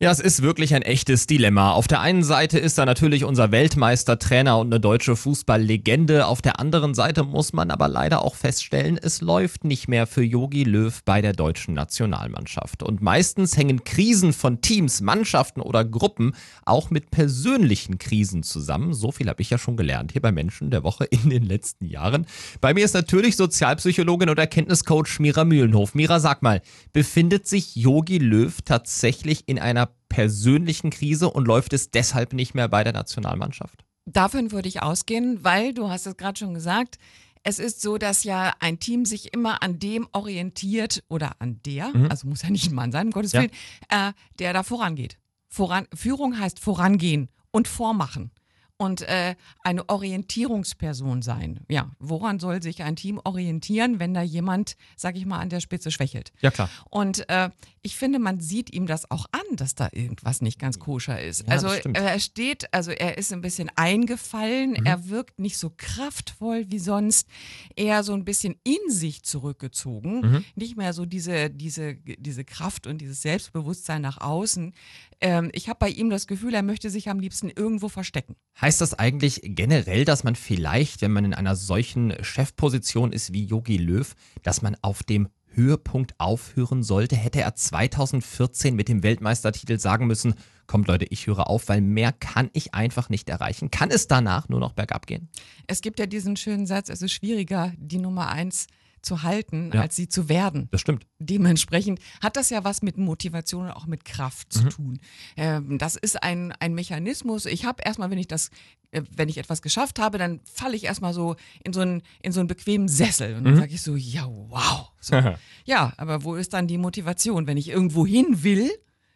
Ja, es ist wirklich ein echtes Dilemma. Auf der einen Seite ist er natürlich unser Weltmeister, Trainer und eine deutsche Fußballlegende. Auf der anderen Seite muss man aber leider auch feststellen, es läuft nicht mehr für Yogi Löw bei der deutschen Nationalmannschaft. Und meistens hängen Krisen von Teams, Mannschaften oder Gruppen auch mit persönlichen Krisen zusammen. So viel habe ich ja schon gelernt hier bei Menschen der Woche in den letzten Jahren. Bei mir ist natürlich Sozialpsychologin und Erkenntniscoach Mira Mühlenhof. Mira, sag mal, befindet sich Yogi Löw tatsächlich in einer persönlichen Krise und läuft es deshalb nicht mehr bei der Nationalmannschaft? Davon würde ich ausgehen, weil du hast es gerade schon gesagt, es ist so, dass ja ein Team sich immer an dem orientiert oder an der, mhm. also muss ja nicht ein Mann sein, um Gottes ja. Willen, äh, der da vorangeht. Voran, Führung heißt vorangehen und vormachen und äh, eine Orientierungsperson sein. Ja, woran soll sich ein Team orientieren, wenn da jemand, sag ich mal, an der Spitze schwächelt? Ja, klar. Und äh, ich finde, man sieht ihm das auch an, dass da irgendwas nicht ganz koscher ist. Ja, also er steht, also er ist ein bisschen eingefallen, mhm. er wirkt nicht so kraftvoll wie sonst, eher so ein bisschen in sich zurückgezogen, mhm. nicht mehr so diese, diese, diese Kraft und dieses Selbstbewusstsein nach außen. Ähm, ich habe bei ihm das Gefühl, er möchte sich am liebsten irgendwo verstecken. Heißt das eigentlich generell, dass man vielleicht, wenn man in einer solchen Chefposition ist wie Yogi Löw, dass man auf dem Höhepunkt aufhören sollte? Hätte er 2014 mit dem Weltmeistertitel sagen müssen, kommt Leute, ich höre auf, weil mehr kann ich einfach nicht erreichen. Kann es danach nur noch bergab gehen? Es gibt ja diesen schönen Satz, es ist schwieriger, die Nummer eins zu halten, ja. als sie zu werden. Das stimmt. Dementsprechend hat das ja was mit Motivation und auch mit Kraft zu mhm. tun. Ähm, das ist ein, ein Mechanismus. Ich habe erstmal, wenn ich das, äh, wenn ich etwas geschafft habe, dann falle ich erstmal so in so einen, in so einen bequemen Sessel und dann mhm. sage ich so, ja, wow. So. ja, aber wo ist dann die Motivation? Wenn ich irgendwo hin will,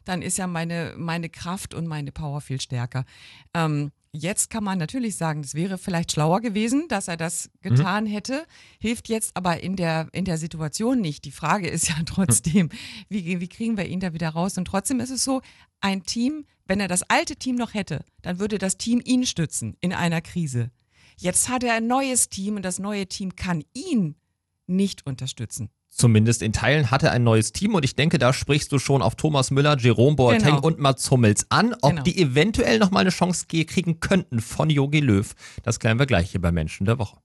dann ist ja meine, meine Kraft und meine Power viel stärker. Ähm, Jetzt kann man natürlich sagen, es wäre vielleicht schlauer gewesen, dass er das getan mhm. hätte, hilft jetzt aber in der, in der Situation nicht. Die Frage ist ja trotzdem, wie, wie kriegen wir ihn da wieder raus? Und trotzdem ist es so, ein Team, wenn er das alte Team noch hätte, dann würde das Team ihn stützen in einer Krise. Jetzt hat er ein neues Team und das neue Team kann ihn nicht unterstützen zumindest in Teilen hat er ein neues Team und ich denke, da sprichst du schon auf Thomas Müller, Jerome Boateng genau. und Mats Hummels an, ob genau. die eventuell nochmal eine Chance kriegen könnten von Jogi Löw. Das klären wir gleich hier bei Menschen der Woche.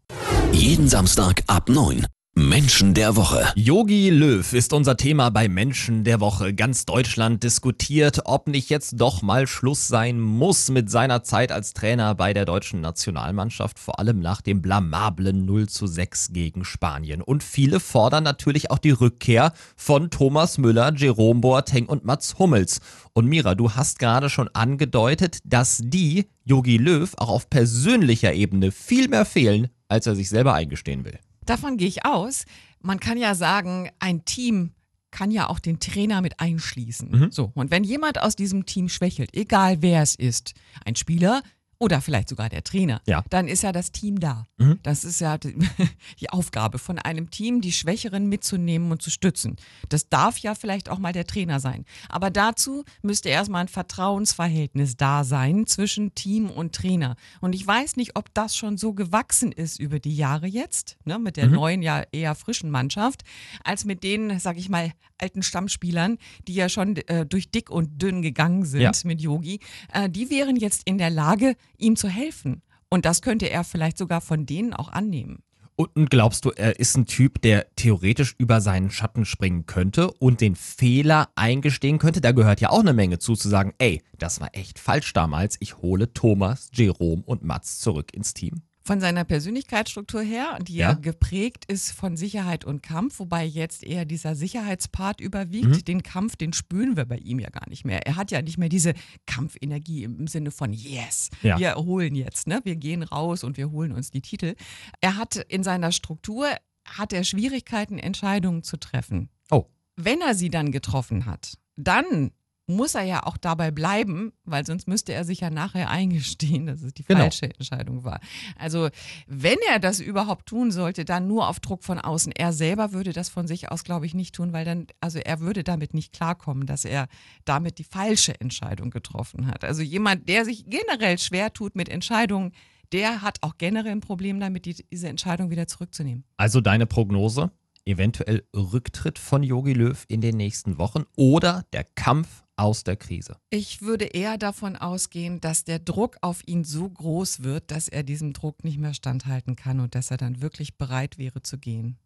Jeden Samstag ab 9. Menschen der Woche. Yogi Löw ist unser Thema bei Menschen der Woche. Ganz Deutschland diskutiert, ob nicht jetzt doch mal Schluss sein muss mit seiner Zeit als Trainer bei der deutschen Nationalmannschaft, vor allem nach dem blamablen 0 zu 6 gegen Spanien. Und viele fordern natürlich auch die Rückkehr von Thomas Müller, Jerome Boateng und Mats Hummels. Und Mira, du hast gerade schon angedeutet, dass die Yogi Löw auch auf persönlicher Ebene viel mehr fehlen, als er sich selber eingestehen will. Davon gehe ich aus. Man kann ja sagen, ein Team kann ja auch den Trainer mit einschließen. Mhm. So, und wenn jemand aus diesem Team schwächelt, egal wer es ist, ein Spieler, oder vielleicht sogar der Trainer, ja. dann ist ja das Team da. Mhm. Das ist ja die Aufgabe von einem Team, die Schwächeren mitzunehmen und zu stützen. Das darf ja vielleicht auch mal der Trainer sein. Aber dazu müsste erstmal ein Vertrauensverhältnis da sein zwischen Team und Trainer. Und ich weiß nicht, ob das schon so gewachsen ist über die Jahre jetzt, ne, mit der mhm. neuen, ja eher frischen Mannschaft, als mit den, sag ich mal, alten Stammspielern, die ja schon äh, durch dick und dünn gegangen sind ja. mit Yogi. Äh, die wären jetzt in der Lage, ihm zu helfen. Und das könnte er vielleicht sogar von denen auch annehmen. Und glaubst du, er ist ein Typ, der theoretisch über seinen Schatten springen könnte und den Fehler eingestehen könnte? Da gehört ja auch eine Menge zu, zu sagen, ey, das war echt falsch damals. Ich hole Thomas, Jerome und Mats zurück ins Team. Von seiner Persönlichkeitsstruktur her, die ja, ja geprägt ist von Sicherheit und Kampf, wobei jetzt eher dieser Sicherheitspart überwiegt. Mhm. Den Kampf, den spüren wir bei ihm ja gar nicht mehr. Er hat ja nicht mehr diese Kampfenergie im Sinne von Yes, ja. wir holen jetzt, ne? wir gehen raus und wir holen uns die Titel. Er hat in seiner Struktur, hat er Schwierigkeiten, Entscheidungen zu treffen. Oh. Wenn er sie dann getroffen hat, dann muss er ja auch dabei bleiben, weil sonst müsste er sich ja nachher eingestehen, dass es die genau. falsche Entscheidung war. Also wenn er das überhaupt tun sollte, dann nur auf Druck von außen. Er selber würde das von sich aus, glaube ich, nicht tun, weil dann, also er würde damit nicht klarkommen, dass er damit die falsche Entscheidung getroffen hat. Also jemand, der sich generell schwer tut mit Entscheidungen, der hat auch generell ein Problem damit, die, diese Entscheidung wieder zurückzunehmen. Also deine Prognose? Eventuell Rücktritt von Yogi Löw in den nächsten Wochen oder der Kampf aus der Krise? Ich würde eher davon ausgehen, dass der Druck auf ihn so groß wird, dass er diesem Druck nicht mehr standhalten kann und dass er dann wirklich bereit wäre zu gehen.